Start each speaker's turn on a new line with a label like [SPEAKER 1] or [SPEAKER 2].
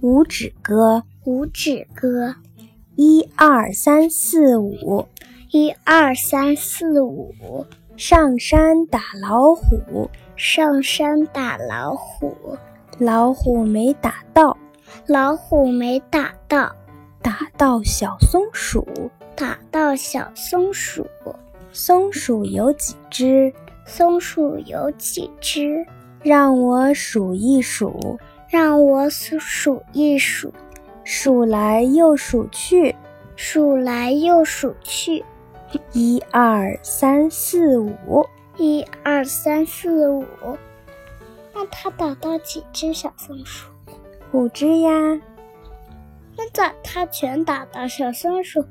[SPEAKER 1] 五指歌，
[SPEAKER 2] 五指歌，
[SPEAKER 1] 一二三四五，
[SPEAKER 2] 一二三四五，
[SPEAKER 1] 上山打老虎，
[SPEAKER 2] 上山打老虎，
[SPEAKER 1] 老虎没打到，
[SPEAKER 2] 老虎没打到，
[SPEAKER 1] 打到小松鼠，
[SPEAKER 2] 打到小松鼠，
[SPEAKER 1] 松鼠有几只？
[SPEAKER 2] 松鼠有几只？
[SPEAKER 1] 让我数一数，
[SPEAKER 2] 让我数数一数，
[SPEAKER 1] 数来又数去，
[SPEAKER 2] 数来又数去，
[SPEAKER 1] 一二三四五，
[SPEAKER 2] 一二三四五。那他打到几只小松鼠？
[SPEAKER 1] 五只呀。
[SPEAKER 2] 那咋他全打到小松鼠？